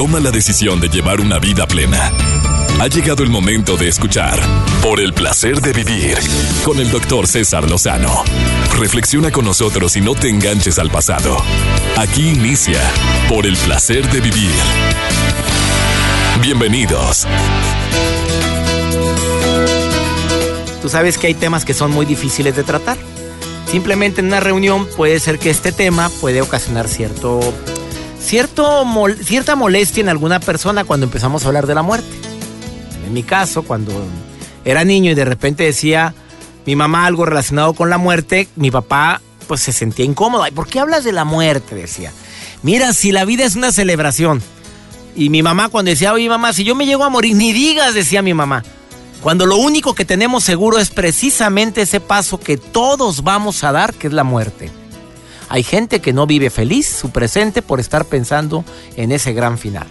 toma la decisión de llevar una vida plena. Ha llegado el momento de escuchar Por el placer de vivir con el doctor César Lozano. Reflexiona con nosotros y no te enganches al pasado. Aquí inicia Por el placer de vivir. Bienvenidos. Tú sabes que hay temas que son muy difíciles de tratar. Simplemente en una reunión puede ser que este tema puede ocasionar cierto, cierto cierta molestia en alguna persona cuando empezamos a hablar de la muerte. En mi caso, cuando era niño y de repente decía mi mamá algo relacionado con la muerte, mi papá pues se sentía incómodo. ¿por qué hablas de la muerte? Decía. Mira, si la vida es una celebración. Y mi mamá cuando decía, oye mamá, si yo me llego a morir, ni digas, decía mi mamá. Cuando lo único que tenemos seguro es precisamente ese paso que todos vamos a dar, que es la muerte. Hay gente que no vive feliz su presente por estar pensando en ese gran final.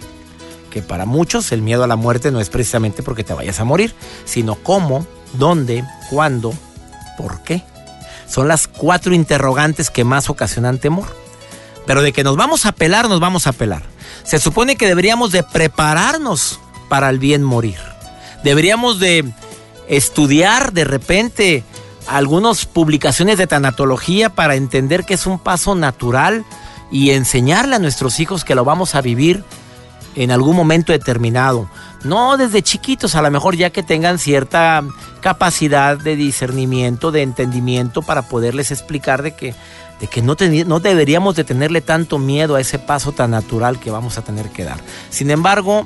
Que para muchos el miedo a la muerte no es precisamente porque te vayas a morir, sino cómo, dónde, cuándo, por qué. Son las cuatro interrogantes que más ocasionan temor. Pero de que nos vamos a pelar, nos vamos a pelar. Se supone que deberíamos de prepararnos para el bien morir deberíamos de estudiar de repente algunas publicaciones de tanatología para entender que es un paso natural y enseñarle a nuestros hijos que lo vamos a vivir en algún momento determinado. No desde chiquitos, a lo mejor ya que tengan cierta capacidad de discernimiento, de entendimiento para poderles explicar de que, de que no, no deberíamos de tenerle tanto miedo a ese paso tan natural que vamos a tener que dar. Sin embargo,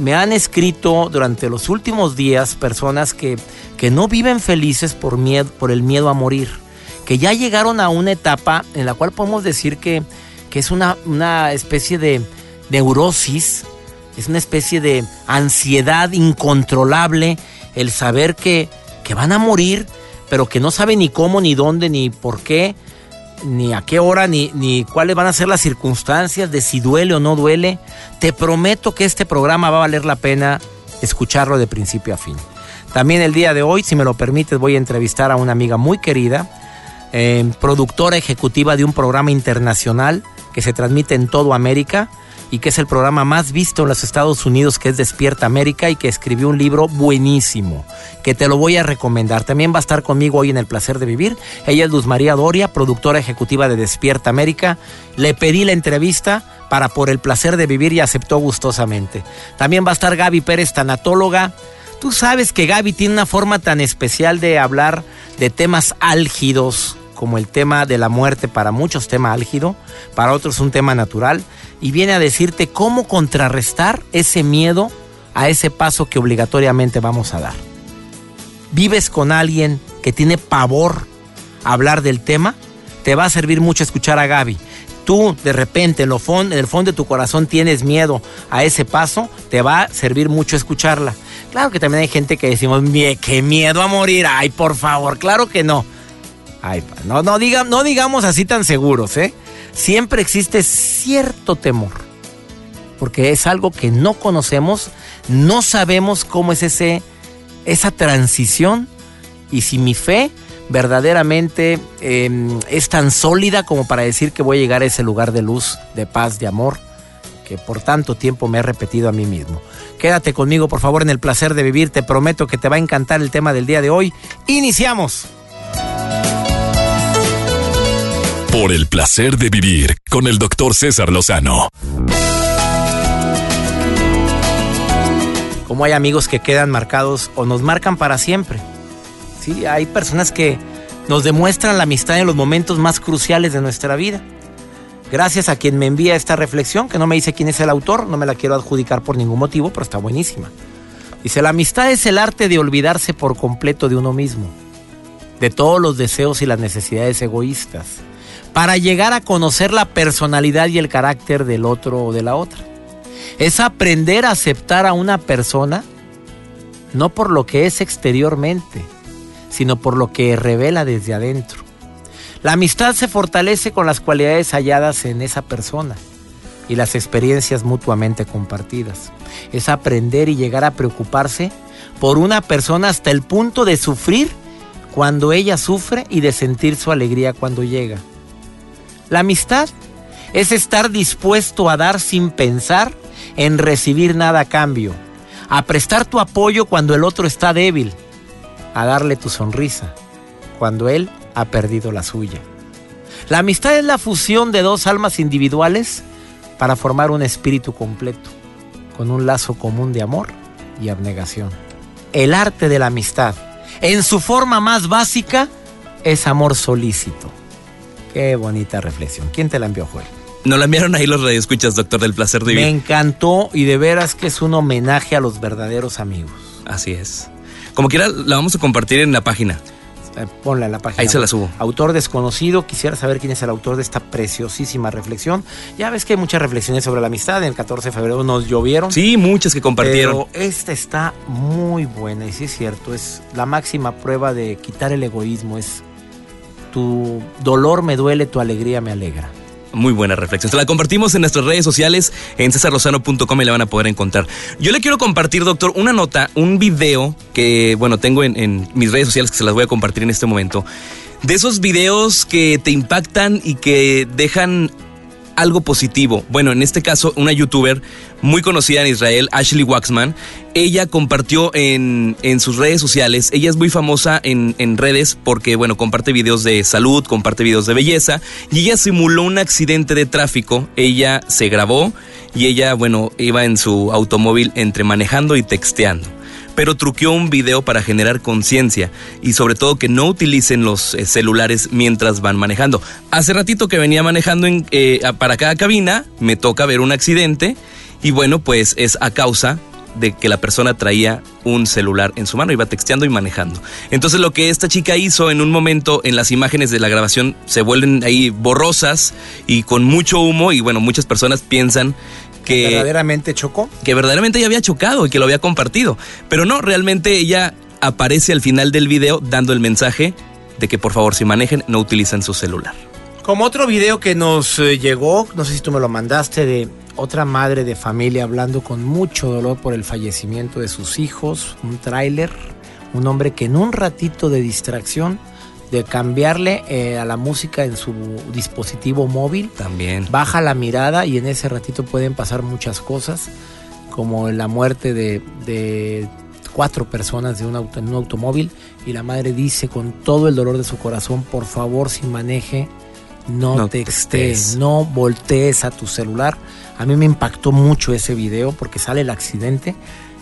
me han escrito durante los últimos días personas que, que no viven felices por, miedo, por el miedo a morir, que ya llegaron a una etapa en la cual podemos decir que, que es una, una especie de neurosis, es una especie de ansiedad incontrolable el saber que, que van a morir, pero que no saben ni cómo, ni dónde, ni por qué, ni a qué hora, ni, ni cuáles van a ser las circunstancias de si duele o no duele. Te prometo que este programa va a valer la pena escucharlo de principio a fin. También el día de hoy, si me lo permites, voy a entrevistar a una amiga muy querida, eh, productora ejecutiva de un programa internacional que se transmite en toda América y que es el programa más visto en los Estados Unidos, que es Despierta América, y que escribió un libro buenísimo, que te lo voy a recomendar. También va a estar conmigo hoy en El Placer de Vivir. Ella es Luz María Doria, productora ejecutiva de Despierta América. Le pedí la entrevista para Por el Placer de Vivir y aceptó gustosamente. También va a estar Gaby Pérez, tanatóloga. Tú sabes que Gaby tiene una forma tan especial de hablar de temas álgidos, como el tema de la muerte, para muchos tema álgido, para otros un tema natural y viene a decirte cómo contrarrestar ese miedo a ese paso que obligatoriamente vamos a dar. ¿Vives con alguien que tiene pavor a hablar del tema? Te va a servir mucho escuchar a Gaby. Tú de repente en, lo en el fondo de tu corazón tienes miedo a ese paso, te va a servir mucho escucharla. Claro que también hay gente que decimos, qué miedo a morir, ay por favor, claro que no. No, no, diga, no digamos así tan seguros, ¿eh? siempre existe cierto temor, porque es algo que no conocemos, no sabemos cómo es ese, esa transición y si mi fe verdaderamente em, es tan sólida como para decir que voy a llegar a ese lugar de luz, de paz, de amor, que por tanto tiempo me he repetido a mí mismo. Quédate conmigo, por favor, en el placer de vivir. Te prometo que te va a encantar el tema del día de hoy. Iniciamos. Por el placer de vivir con el doctor César Lozano. Como hay amigos que quedan marcados o nos marcan para siempre. Sí, hay personas que nos demuestran la amistad en los momentos más cruciales de nuestra vida. Gracias a quien me envía esta reflexión, que no me dice quién es el autor, no me la quiero adjudicar por ningún motivo, pero está buenísima. Dice, la amistad es el arte de olvidarse por completo de uno mismo, de todos los deseos y las necesidades egoístas para llegar a conocer la personalidad y el carácter del otro o de la otra. Es aprender a aceptar a una persona no por lo que es exteriormente, sino por lo que revela desde adentro. La amistad se fortalece con las cualidades halladas en esa persona y las experiencias mutuamente compartidas. Es aprender y llegar a preocuparse por una persona hasta el punto de sufrir cuando ella sufre y de sentir su alegría cuando llega. La amistad es estar dispuesto a dar sin pensar en recibir nada a cambio, a prestar tu apoyo cuando el otro está débil, a darle tu sonrisa cuando él ha perdido la suya. La amistad es la fusión de dos almas individuales para formar un espíritu completo, con un lazo común de amor y abnegación. El arte de la amistad, en su forma más básica, es amor solícito. Qué bonita reflexión. ¿Quién te la envió, Joel? Nos la enviaron ahí los radioescuchas, doctor, del placer de vivir. Me encantó y de veras que es un homenaje a los verdaderos amigos. Así es. Como quiera, la vamos a compartir en la página. Eh, ponla en la página. Ahí se la subo. Autor desconocido, quisiera saber quién es el autor de esta preciosísima reflexión. Ya ves que hay muchas reflexiones sobre la amistad. En el 14 de febrero nos llovieron. Sí, muchas que compartieron. Pero esta está muy buena y sí es cierto, es la máxima prueba de quitar el egoísmo. Es tu dolor me duele, tu alegría me alegra. Muy buena reflexión. Se la compartimos en nuestras redes sociales, en cesarlozano.com y la van a poder encontrar. Yo le quiero compartir, doctor, una nota, un video que, bueno, tengo en, en mis redes sociales que se las voy a compartir en este momento. De esos videos que te impactan y que dejan algo positivo. Bueno, en este caso, una youtuber muy conocida en Israel, Ashley Waxman, ella compartió en, en sus redes sociales, ella es muy famosa en, en, redes porque, bueno, comparte videos de salud, comparte videos de belleza, y ella simuló un accidente de tráfico, ella se grabó y ella, bueno, iba en su automóvil entre manejando y texteando pero truqueó un video para generar conciencia y sobre todo que no utilicen los eh, celulares mientras van manejando. Hace ratito que venía manejando eh, para cada cabina, me toca ver un accidente y bueno, pues es a causa de que la persona traía un celular en su mano, iba texteando y manejando. Entonces lo que esta chica hizo en un momento en las imágenes de la grabación se vuelven ahí borrosas y con mucho humo y bueno, muchas personas piensan que verdaderamente chocó. Que verdaderamente ella había chocado y que lo había compartido. Pero no, realmente ella aparece al final del video dando el mensaje de que por favor si manejen no utilicen su celular. Como otro video que nos eh, llegó, no sé si tú me lo mandaste, de otra madre de familia hablando con mucho dolor por el fallecimiento de sus hijos, un tráiler, un hombre que en un ratito de distracción de cambiarle eh, a la música en su dispositivo móvil. También. Baja la mirada y en ese ratito pueden pasar muchas cosas, como la muerte de, de cuatro personas de un auto, en un automóvil y la madre dice con todo el dolor de su corazón, por favor si maneje, no, no textes, no voltees a tu celular. A mí me impactó mucho ese video porque sale el accidente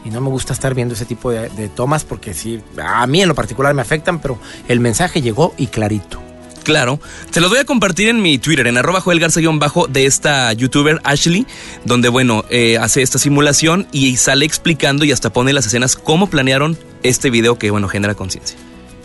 y no me gusta estar viendo ese tipo de, tomas porque sí, a mí en lo particular me afectan, pero el mensaje llegó y clarito. Claro, se los voy a compartir en mi Twitter, en arroba Joel bajo de esta youtuber Ashley, donde bueno, eh, hace esta simulación y sale explicando y hasta pone las escenas cómo planearon este video que bueno, genera conciencia.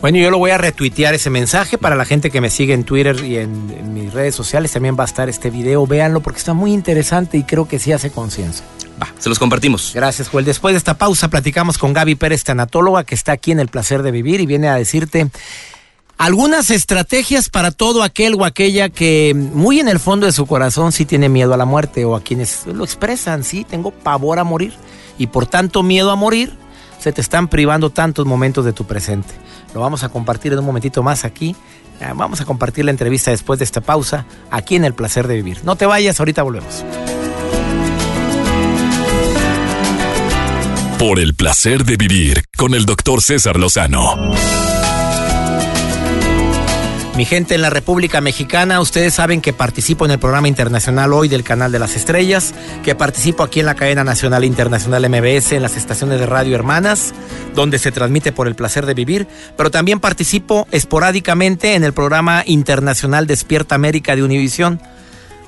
Bueno, yo lo voy a retuitear ese mensaje para la gente que me sigue en Twitter y en, en, mis redes sociales. También va a estar este video. Véanlo porque está muy interesante y creo que sí hace conciencia. Va, se los compartimos. Gracias, Joel. Después de esta pausa platicamos con Gaby Pérez, tanatóloga, que está aquí en El Placer de Vivir y viene a decirte algunas estrategias para todo aquel o aquella que muy en el fondo de su corazón sí tiene miedo a la muerte o a quienes lo expresan, sí, tengo pavor a morir y por tanto miedo a morir se te están privando tantos momentos de tu presente. Lo vamos a compartir en un momentito más aquí. Vamos a compartir la entrevista después de esta pausa aquí en El Placer de Vivir. No te vayas, ahorita volvemos. Por el placer de vivir con el doctor César Lozano. Mi gente en la República Mexicana, ustedes saben que participo en el programa internacional hoy del Canal de las Estrellas, que participo aquí en la cadena nacional e internacional MBS, en las estaciones de radio hermanas, donde se transmite por el placer de vivir, pero también participo esporádicamente en el programa internacional Despierta América de Univisión.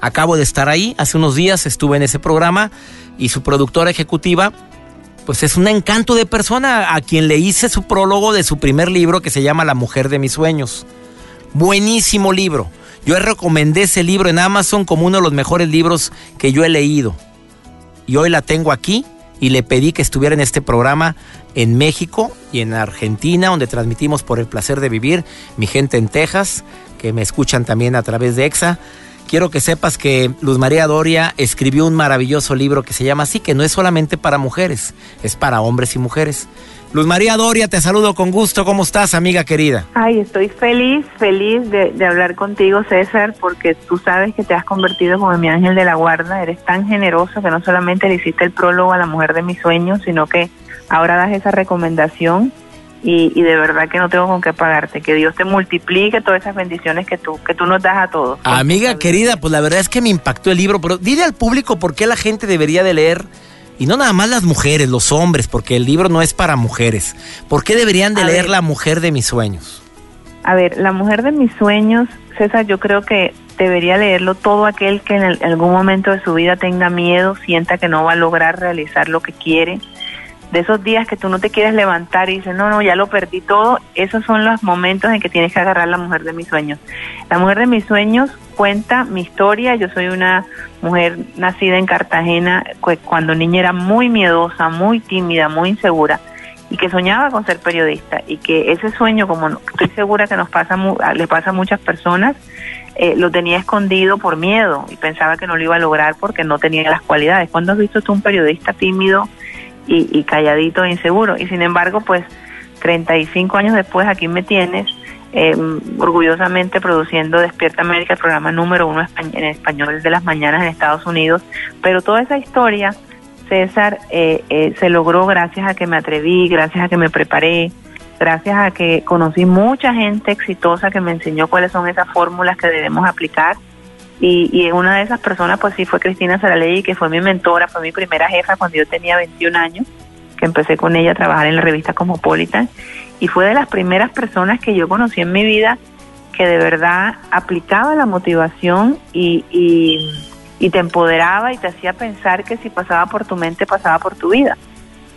Acabo de estar ahí, hace unos días estuve en ese programa y su productora ejecutiva pues es un encanto de persona a quien le hice su prólogo de su primer libro que se llama La mujer de mis sueños. Buenísimo libro. Yo recomendé ese libro en Amazon como uno de los mejores libros que yo he leído. Y hoy la tengo aquí y le pedí que estuviera en este programa en México y en Argentina, donde transmitimos por el placer de vivir. Mi gente en Texas, que me escuchan también a través de EXA. Quiero que sepas que Luz María Doria escribió un maravilloso libro que se llama así, que no es solamente para mujeres, es para hombres y mujeres. Luz María Doria, te saludo con gusto. ¿Cómo estás, amiga querida? Ay, estoy feliz, feliz de, hablar contigo, César, porque tú sabes que te has convertido como mi ángel de la guarda. Eres tan generoso que no solamente le hiciste el prólogo a la mujer de mis sueños, sino que ahora das esa recomendación y, de verdad que no tengo con qué pagarte. Que Dios te multiplique todas esas bendiciones que tú, que tú nos das a todos. Amiga querida, pues la verdad es que me impactó el libro, pero dile al público por qué la gente debería de leer y no nada más las mujeres, los hombres, porque el libro no es para mujeres. ¿Por qué deberían de leer La mujer de mis sueños? A ver, La mujer de mis sueños, César, yo creo que debería leerlo todo aquel que en, algún momento de su vida tenga miedo, sienta que no va a lograr realizar lo que quiere. De esos días que tú no te quieres levantar y dices, no, no, ya lo perdí todo, esos son los momentos en que tienes que agarrar la mujer de mis sueños. La mujer de mis sueños cuenta mi historia. Yo soy una mujer nacida en Cartagena, cuando niña era muy miedosa, muy tímida, muy insegura y que soñaba con ser periodista y que ese sueño, como estoy segura que nos pasa le pasa a muchas personas, eh, lo tenía escondido por miedo y pensaba que no lo iba a lograr porque no tenía las cualidades. ¿Cuándo has visto tú un periodista tímido y, y calladito e inseguro? Y sin embargo, pues 35 años después aquí me tienes eh, orgullosamente produciendo Despierta América, el programa número uno en español de las mañanas en Estados Unidos. Pero toda esa historia, César, eh, eh, se logró gracias a que me atreví, gracias a que me preparé, gracias a que conocí mucha gente exitosa que me enseñó cuáles son esas fórmulas que debemos aplicar. Y, y una de esas personas, pues sí, fue Cristina Saralegui, que fue mi mentora, fue mi primera jefa cuando yo tenía 21 años, que empecé con ella a trabajar en la revista Cosmopolitan y fue de las primeras personas que yo conocí en mi vida que de verdad aplicaba la motivación y, y, te empoderaba y te hacía pensar que si pasaba por tu mente, pasaba por tu vida.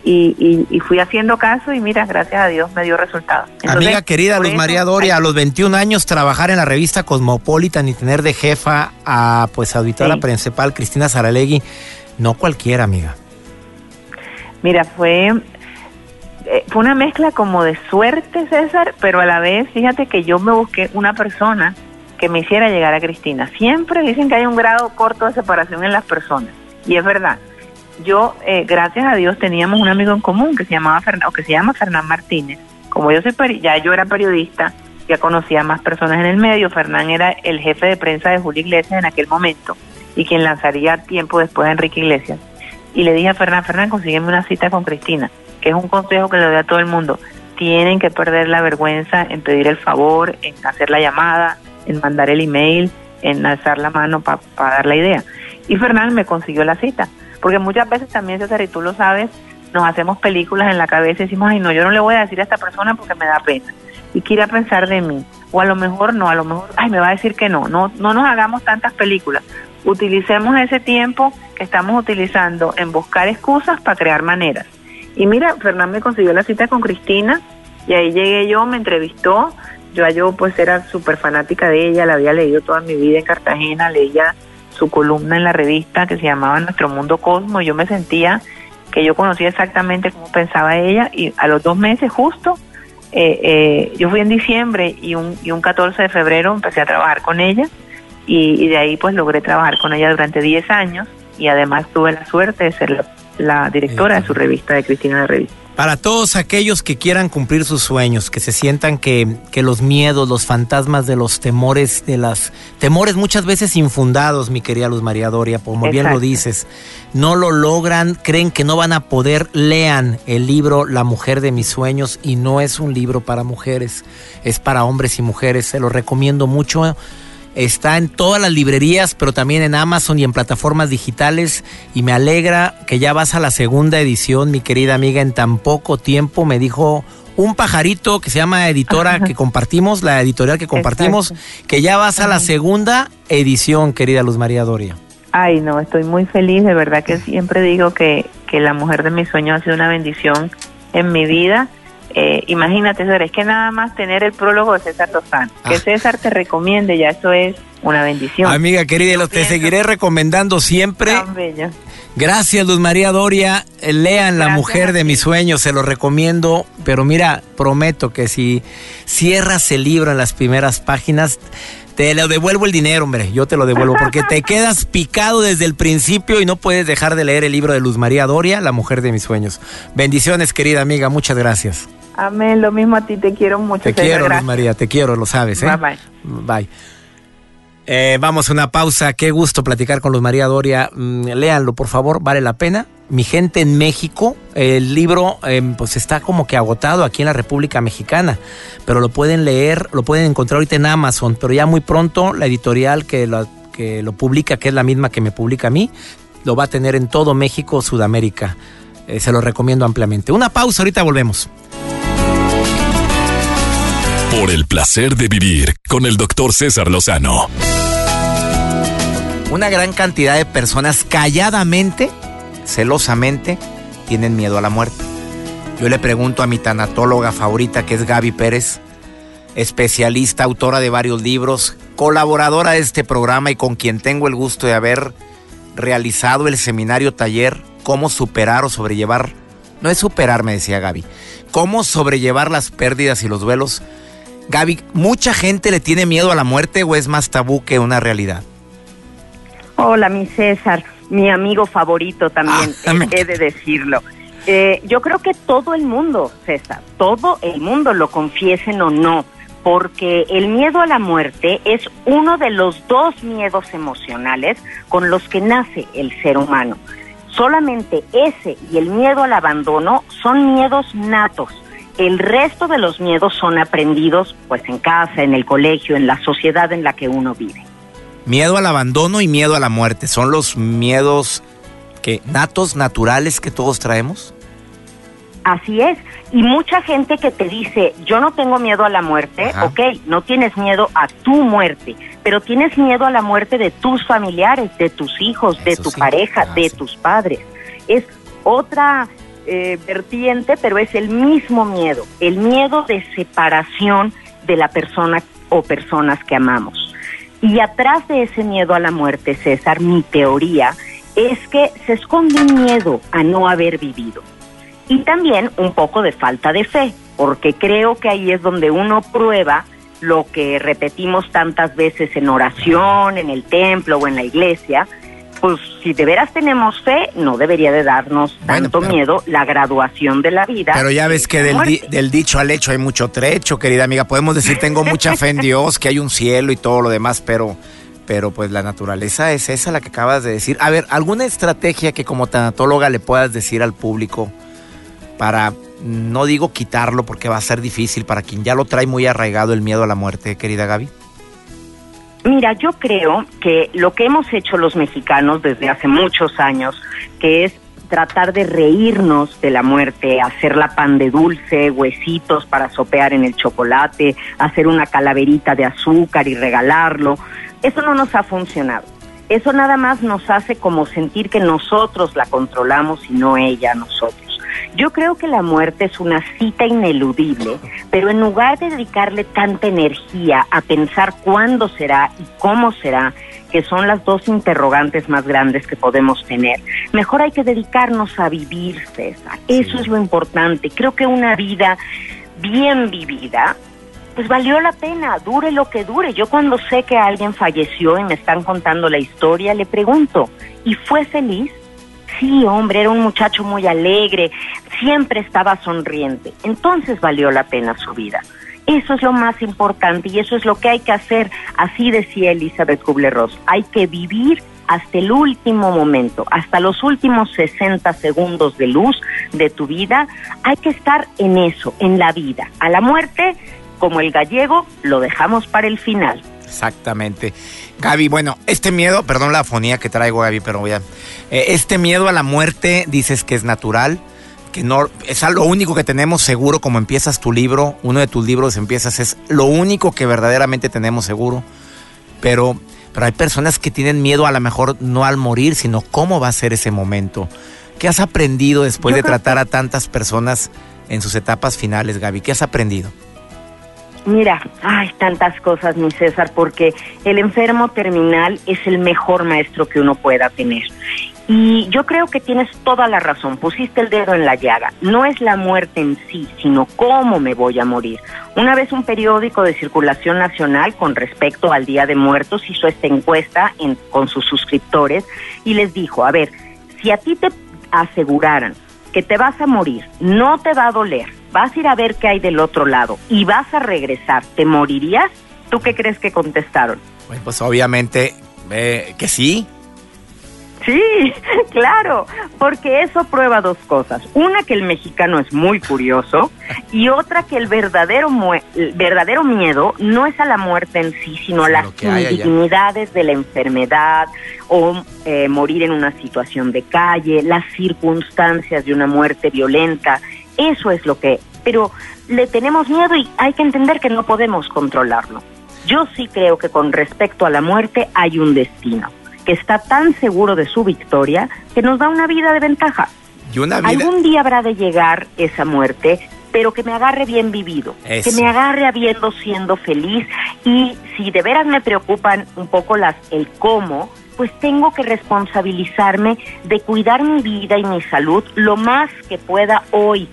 Y, y, fui haciendo caso y mira, gracias a Dios me dio resultados. Amiga querida Luz María Doria, a los 21 años trabajar en la revista Cosmopolitan y tener de jefa a pues auditora principal Cristina Saralegui, no cualquiera, amiga. Mira, fue eh, fue una mezcla como de suerte, César, pero a la vez, fíjate que yo me busqué una persona que me hiciera llegar a Cristina. Siempre dicen que hay un grado corto de separación en las personas, y es verdad. Yo, eh, gracias a Dios, teníamos un amigo en común que se llamaba que se llama Fernán Martínez. Como yo soy ya yo era periodista, ya conocía más personas en el medio. Fernán era el jefe de prensa de Julio Iglesias en aquel momento y quien lanzaría tiempo después a Enrique Iglesias. Y le dije a Fernán, Fernán, consígueme una cita con Cristina que es un consejo que le doy a todo el mundo, tienen que perder la vergüenza en pedir el favor, en hacer la llamada, en mandar el email, en alzar la mano para dar la idea. Y Fernán me consiguió la cita, porque muchas veces también, César, y tú lo sabes, nos hacemos películas en la cabeza y decimos, ay, no, yo no le voy a decir a esta persona porque me da pena. Y quiere pensar de mí. O a lo mejor no, a lo mejor, ay, me va a decir que no. No, no nos hagamos tantas películas. Utilicemos ese tiempo que estamos utilizando en buscar excusas para crear maneras. Y mira, Fernán me consiguió la cita con Cristina y ahí llegué yo, me entrevistó. Yo, yo pues era súper fanática de ella, la había leído toda mi vida en Cartagena, leía su columna en la revista que se llamaba Nuestro Mundo Cosmo. Yo me sentía que yo conocía exactamente cómo pensaba ella y a los dos meses justo, eh, eh, yo fui en diciembre y un, y un 14 de febrero empecé a trabajar con ella y, y de ahí pues logré trabajar con ella durante 10 años y además tuve la suerte de ser la la directora de su revista, de Cristina de Revista. Para todos aquellos que quieran cumplir sus sueños, que se sientan que, que, los miedos, los fantasmas de los temores, de las temores muchas veces infundados, mi querida Luz María Doria, como bien lo dices, no lo logran, creen que no van a poder, lean el libro La mujer de mis sueños y no es un libro para mujeres, es para hombres y mujeres, se lo recomiendo mucho Está en todas las librerías, pero también en Amazon y en plataformas digitales. Y me alegra que ya vas a la segunda edición, mi querida amiga. En tan poco tiempo me dijo un pajarito que se llama editora que compartimos, la editorial que compartimos, que ya vas a la segunda edición, querida Luz María Doria. Ay, no, estoy muy feliz. De verdad que siempre digo que, que la mujer de mis sueños ha sido una bendición en mi vida eh, imagínate, es que nada más tener el prólogo de César Lozano, que ah. César te recomiende, ya eso es una bendición. Amiga querida, te seguiré recomendando siempre. Gracias, Luz María Doria. Lean La Mujer de mis sueños, se lo recomiendo. Pero mira, prometo que si cierras el libro en las primeras páginas, Te lo devuelvo el dinero, hombre. Yo te lo devuelvo porque te quedas picado desde el principio y no puedes dejar de leer el libro de Luz María Doria, La mujer de mis sueños. Bendiciones, querida amiga. Muchas gracias. Amén. Lo mismo a ti. Te quiero mucho. Te quiero, Luz María. Te quiero, lo sabes, ¿eh? Bye, bye. Bye. Eh, vamos a una pausa. Qué gusto platicar con Luz María Doria. Mm, léanlo, por favor. Vale la pena. Mi gente en México, el libro em, pues está como que agotado aquí en la República Mexicana, pero lo pueden leer, lo pueden encontrar ahorita en Amazon, pero ya muy pronto la editorial que lo, que lo publica, que es la misma que me publica a mí, lo va a tener en todo México, Sudamérica. Eh, se lo recomiendo ampliamente. Una pausa, ahorita volvemos. Por el placer de vivir con el doctor César Lozano. Una gran cantidad de personas calladamente celosamente tienen miedo a la muerte. Yo le pregunto a mi tanatóloga favorita, que es Gaby Pérez, especialista, autora de varios libros, colaboradora de este programa y con quien tengo el gusto de haber realizado el seminario taller Cómo superar o sobrellevar, no es superar, me decía Gaby, cómo sobrellevar las pérdidas y los duelos. Gaby, ¿mucha gente le tiene miedo a la muerte o es más tabú que una realidad? Hola, mi César mi amigo favorito también, Ah, he de decirlo. Eh, yo creo que todo el mundo, César, todo el mundo lo confiesen o no, porque el miedo a la muerte es uno de los dos miedos emocionales con los que nace el ser humano. Solamente ese y el miedo al abandono son miedos natos. El resto de los miedos son aprendidos pues en casa, en el colegio, en la sociedad en la que uno vive. Miedo al abandono y miedo a la muerte. ¿Son los miedos que natos, naturales que todos traemos? Así es. Y mucha gente que te dice, yo no tengo miedo a la muerte, Ajá. ok, no tienes miedo a tu muerte, pero tienes miedo a la muerte de tus familiares, de tus hijos, de tu sí. pareja, Ah, de sí. tus padres. Es otra eh, vertiente, pero es el mismo miedo, el miedo de separación de la persona o personas que amamos. Y atrás de ese miedo a la muerte, César, mi teoría es que se esconde un miedo a no haber vivido y también un poco de falta de fe, porque creo que ahí es donde uno prueba lo que repetimos tantas veces en oración, en el templo o en la iglesia, pues si de veras tenemos fe, no debería de darnos Bueno, tanto pero- miedo la graduación de la vida. Pero ya ves que del, di- del dicho al hecho hay mucho trecho, querida amiga. Podemos decir tengo mucha fe en Dios, que hay un cielo y todo lo demás, pero, pero pues la naturaleza es esa la que acabas de decir. A ver, ¿alguna estrategia que como tanatóloga le puedas decir al público para, no digo quitarlo porque va a ser difícil para quien ya lo trae muy arraigado el miedo a la muerte, querida Gaby? Mira, yo creo que lo que hemos hecho los mexicanos desde hace muchos años, que es tratar de reírnos de la muerte, hacerla pan de dulce, huesitos para sopear en el chocolate, hacer una calaverita de azúcar y regalarlo, eso no nos ha funcionado. Eso nada más nos hace como sentir que nosotros la controlamos y no ella nosotros. Yo creo que la muerte es una cita ineludible, pero en lugar de dedicarle tanta energía a pensar cuándo será y cómo será, que son las dos interrogantes más grandes que podemos tener, mejor hay que dedicarnos a vivir, César. Eso es lo importante. Creo que una vida bien vivida pues valió la pena, dure lo que dure. Yo cuando sé que alguien falleció y me están contando la historia, le pregunto, ¿y fue feliz? Sí, hombre, era un muchacho muy alegre, siempre estaba sonriente. Entonces valió la pena su vida. Eso es lo más importante y eso es lo que hay que hacer. Así decía Elizabeth Kubler-Ross. Hay que vivir hasta el último momento, hasta los últimos 60 segundos de luz de tu vida. Hay que estar en eso, en la vida. A la muerte, como el gallego, lo dejamos para el final. Exactamente. Gaby, bueno, este miedo, perdón la afonía que traigo, Gaby, pero voy a... eh, este miedo a la muerte dices que es natural, que no es lo único que tenemos seguro, como empiezas tu libro, uno de tus libros empiezas, es lo único que verdaderamente tenemos seguro. Pero, pero hay personas que tienen miedo a lo mejor no al morir, sino cómo va a ser ese momento. ¿Qué has aprendido después de tratar a tantas personas en sus etapas finales, Gaby? ¿Qué has aprendido? Mira, hay tantas cosas, mi César, porque el enfermo terminal es el mejor maestro que uno pueda tener. Y yo creo que tienes toda la razón, pusiste el dedo en la llaga. No es la muerte en sí, sino cómo me voy a morir. Una vez un periódico de circulación nacional con respecto al Día de Muertos hizo esta encuesta con sus suscriptores y les dijo, a ver, si a ti te aseguraran que te vas a morir, no te va a doler, vas a ir a ver qué hay del otro lado y vas a regresar, ¿te morirías? ¿Tú qué crees que contestaron? pues obviamente eh, que sí, Sí, claro, porque eso prueba dos cosas. Una, que el mexicano es muy curioso y otra, que el verdadero, verdadero miedo no es a la muerte en sí, sino a las indignidades de la enfermedad o eh, morir en una situación de calle, las circunstancias de una muerte violenta. Eso es lo que... Pero le tenemos miedo y hay que entender que no podemos controlarlo. Yo sí creo que con respecto a la muerte hay un destino que está tan seguro de su victoria que nos da una vida de ventaja. Y una Algún día habrá de llegar esa muerte, pero que me agarre bien vivido, que me agarre habiendo siendo feliz y si de veras me preocupan un poco las el cómo, pues tengo que responsabilizarme de cuidar mi vida y mi salud lo más que pueda hoy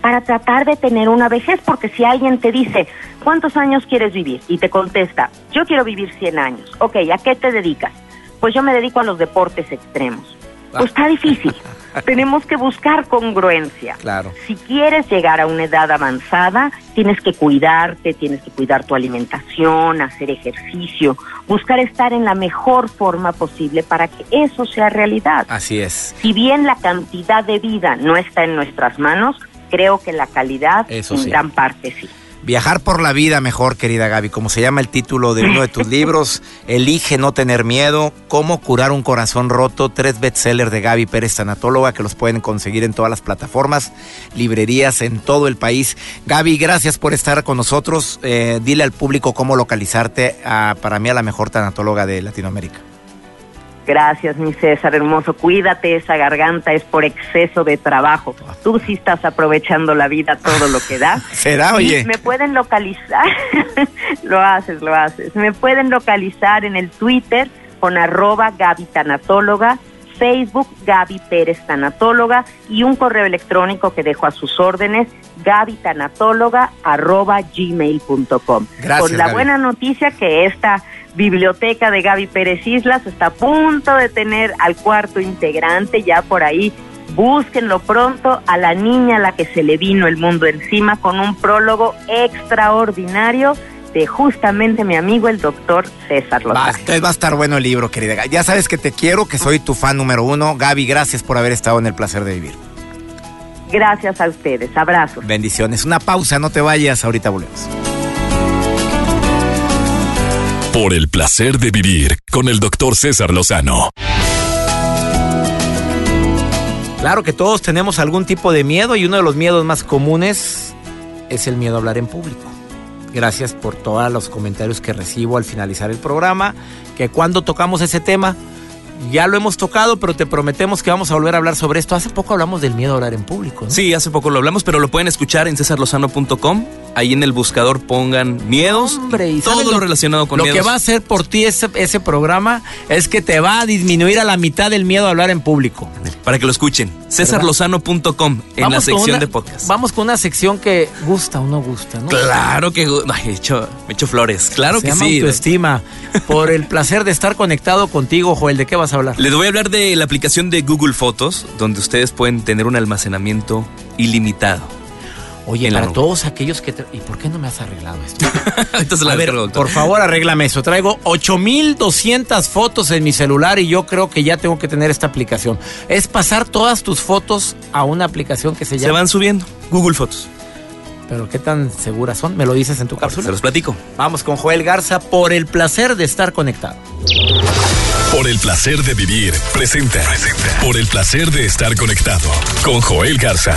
para tratar de tener una vejez, porque si alguien te dice, ¿cuántos años quieres vivir? Y te contesta, yo quiero vivir 100 años. Ok, ¿a qué te dedicas? Pues yo me dedico a los deportes extremos. Pues está difícil. Tenemos que buscar congruencia. Claro. Si quieres llegar a una edad avanzada, tienes que cuidarte, tienes que cuidar tu alimentación, hacer ejercicio, buscar estar en la mejor forma posible para que eso sea realidad. Así es. Si bien la cantidad de vida no está en nuestras manos, creo que la calidad en gran parte sí. Viajar por la vida mejor, querida Gaby, como se llama el título de uno de tus libros, Elige no tener miedo, cómo curar un corazón roto, tres bestsellers de Gaby Pérez Tanatóloga que los pueden conseguir en todas las plataformas, librerías en todo el país. Gaby, gracias por estar con nosotros. Eh, dile al público cómo localizarte, a, para mí a la mejor tanatóloga de Latinoamérica. Gracias, mi César hermoso. Cuídate, esa garganta es por exceso de trabajo. Tú sí estás aprovechando la vida todo lo que da. ¿Será, oye? me pueden localizar, lo haces, lo haces. Me pueden localizar en el Twitter con arroba Gaby Tanatóloga, Facebook Gaby Pérez Tanatóloga y un correo electrónico que dejo a sus órdenes, gabitanatóloga arroba gmail.com. Con la buena noticia que esta biblioteca de Gaby Pérez Islas está a punto de tener al cuarto integrante ya por ahí. Búsquenlo pronto a la niña a la que se le vino el mundo encima con un prólogo extraordinario de justamente mi amigo el doctor César Lozano. Va, va a estar bueno el libro, querida. Ya sabes que te quiero, que soy tu fan número uno. Gaby, gracias por haber estado en el placer de vivir. Gracias a ustedes. Abrazos. Bendiciones. Una pausa, no te vayas. Ahorita volvemos. Por el placer de vivir con el doctor César Lozano. Claro que todos tenemos algún tipo de miedo y uno de los miedos más comunes es el miedo a hablar en público. Gracias por todos los comentarios que recibo al finalizar el programa, que cuando tocamos ese tema ya lo hemos tocado, pero te prometemos que vamos a volver a hablar sobre esto. Hace poco hablamos del miedo a hablar en público. Sí, hace poco lo hablamos, pero lo pueden escuchar en cesarlozano.com. Ahí en el buscador pongan miedos. Hombre, y todo lo, relacionado con lo miedos. Lo que va a hacer por ti ese, ese programa es que te va a disminuir a la mitad el miedo a hablar en público. Para que lo escuchen. cesarlozano.com en la sección de podcast. Vamos con una sección que gusta o no gusta, ¿no? Claro que me hecho, me hecho flores. Claro que sí. autoestima. por el placer de estar conectado contigo, Joel. ¿De qué vas a hablar? Les voy a hablar de la aplicación de Google Fotos, donde ustedes pueden tener un almacenamiento ilimitado. Oye, para todos aquellos que... ¿Y por qué no me has arreglado esto? Entonces, a ver, por favor, arréglame eso. Traigo 8200 fotos en mi celular y yo creo que ya tengo que tener esta aplicación. Es pasar todas tus fotos a una aplicación que se llama... Se van subiendo. Google Fotos. Pero qué tan seguras son, me lo dices en tu cápsula. Se los platico. Vamos con Joel Garza por el placer de estar conectado. Por el placer de vivir, presenta. presenta. Por el placer de estar conectado con Joel Garza.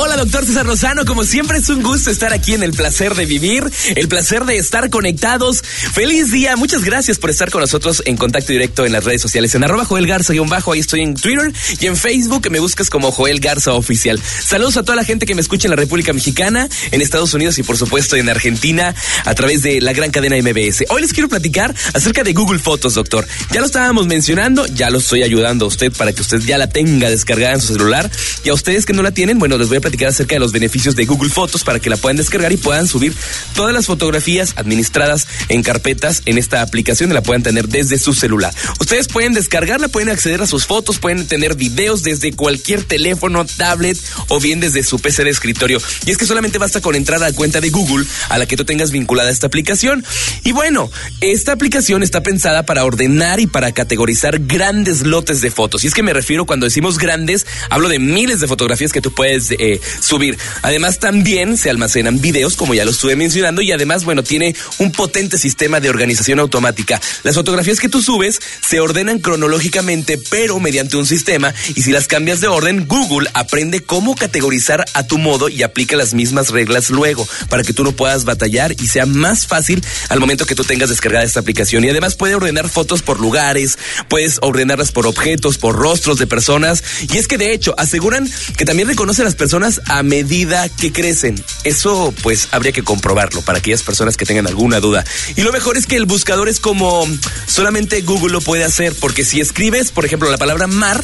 Hola, doctor César Lozano. Como siempre es un gusto estar aquí en el placer de vivir, el placer de estar conectados. Feliz día. Muchas gracias por estar con nosotros en contacto directo en las redes sociales. En arroba Joel Garza y un bajo, ahí estoy en Twitter y en Facebook me buscas como Joel Garza Oficial. Saludos a toda la gente que me escucha en la República Mexicana, en Estados Unidos y por supuesto en Argentina a través de la gran cadena MBS. Hoy les quiero platicar acerca de Google Fotos, doctor. Ya lo estábamos mencionando, ya lo estoy ayudando a usted para que usted ya la tenga descargada en su celular. Y a ustedes que no la tienen, bueno, les voy a platicar acerca de los beneficios de Google Fotos para que la puedan descargar y puedan subir todas las fotografías administradas en carpetas en esta aplicación y la puedan tener desde su celular. Ustedes pueden descargarla, pueden acceder a sus fotos, pueden tener videos desde cualquier teléfono, tablet o bien desde su PC de escritorio. Y es que solamente basta con entrar a la cuenta de Google a la que tú tengas vinculada esta aplicación. Y bueno, esta aplicación está pensada para ordenar y para categorizar grandes lotes de fotos. Y es que me refiero cuando decimos grandes, hablo de miles de fotografías que tú puedes eh, subir. Además, también se almacenan videos, como ya lo estuve mencionando, y además, bueno, tiene un potente sistema de organización automática. Las fotografías que tú subes se ordenan cronológicamente, pero mediante un sistema, y si las cambias de orden, Google aprende cómo categorizar a tu modo y aplica las mismas reglas luego, para que tú no puedas batallar y sea más fácil al momento que tú tengas descargada esta aplicación. Y además puede ordenar fotos por lugares, puedes ordenarlas por objetos, por rostros de personas, y es que de hecho aseguran que también reconoce a las personas a medida que crecen. Eso pues habría que comprobarlo para aquellas personas que tengan alguna duda. Y lo mejor es que el buscador es como solamente Google lo puede hacer, porque si escribes, por ejemplo, la palabra mar,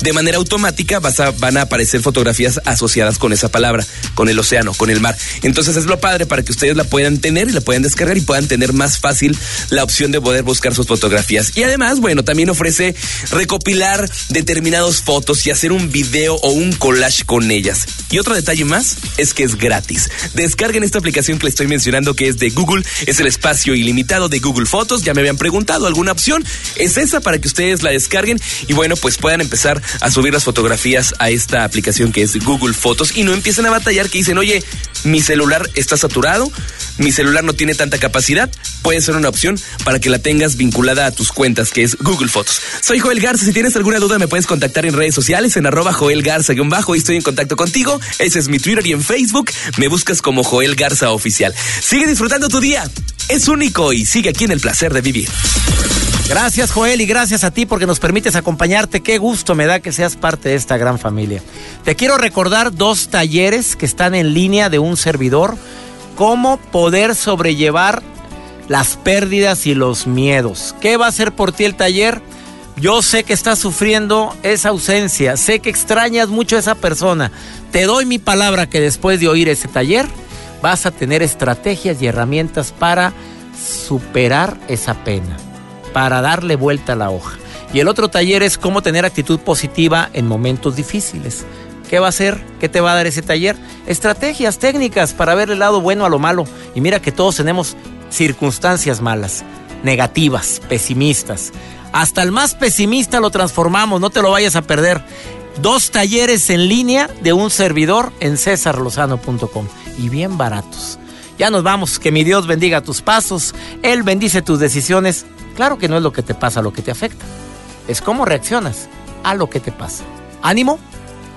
de manera automática vas a, van a aparecer fotografías asociadas con esa palabra, con el océano, con el mar. Entonces es lo padre para que ustedes la puedan tener y la puedan descargar y puedan tener más fácil la opción de poder buscar sus fotografías. Y además, bueno, también ofrece recopilar determinadas fotos y hacer un video o un collage con ellas. Y otro detalle más es que es gratis. Descarguen esta aplicación que les estoy mencionando que es de Google, es el espacio ilimitado de Google Fotos. Ya me habían preguntado alguna opción, es esa para que ustedes la descarguen y bueno, pues puedan empezar a subir las fotografías a esta aplicación que es Google Fotos y no empiecen a batallar que dicen, oye, mi celular está saturado, mi celular no tiene tanta capacidad, puede ser una opción para que la tengas vinculada a tus cuentas, que es Google Fotos. Soy Joel Garza, si tienes alguna duda me puedes contactar en redes sociales, en arroba Joel Garza-bajo y estoy en contacto contigo. Ese es mi Twitter y en Facebook me buscas como Joel Garza Oficial. Sigue disfrutando tu día, es único y sigue aquí en el placer de vivir. Gracias Joel y gracias a ti porque nos permites acompañarte. Qué gusto me da que seas parte de esta gran familia. Te quiero recordar dos talleres que están en línea de un servidor. Cómo poder sobrellevar las pérdidas y los miedos. ¿Qué va a hacer por ti el taller? Yo sé que estás sufriendo esa ausencia, sé que extrañas mucho a esa persona. Te doy mi palabra que después de oír ese taller vas a tener estrategias y herramientas para superar esa pena para darle vuelta a la hoja. Y el otro taller es cómo tener actitud positiva en momentos difíciles. ¿Qué va a hacer? ¿Qué te va a dar ese taller? Estrategias, técnicas para ver el lado bueno a lo malo. Y mira que todos tenemos circunstancias malas, negativas, pesimistas. Hasta el más pesimista lo transformamos, no te lo vayas a perder. Dos talleres en línea de un servidor en cesarlozano.com y bien baratos. Ya nos vamos, que mi Dios bendiga tus pasos, Él bendice tus decisiones Claro que no es lo que te pasa lo que te afecta, es cómo reaccionas a lo que te pasa. Ánimo,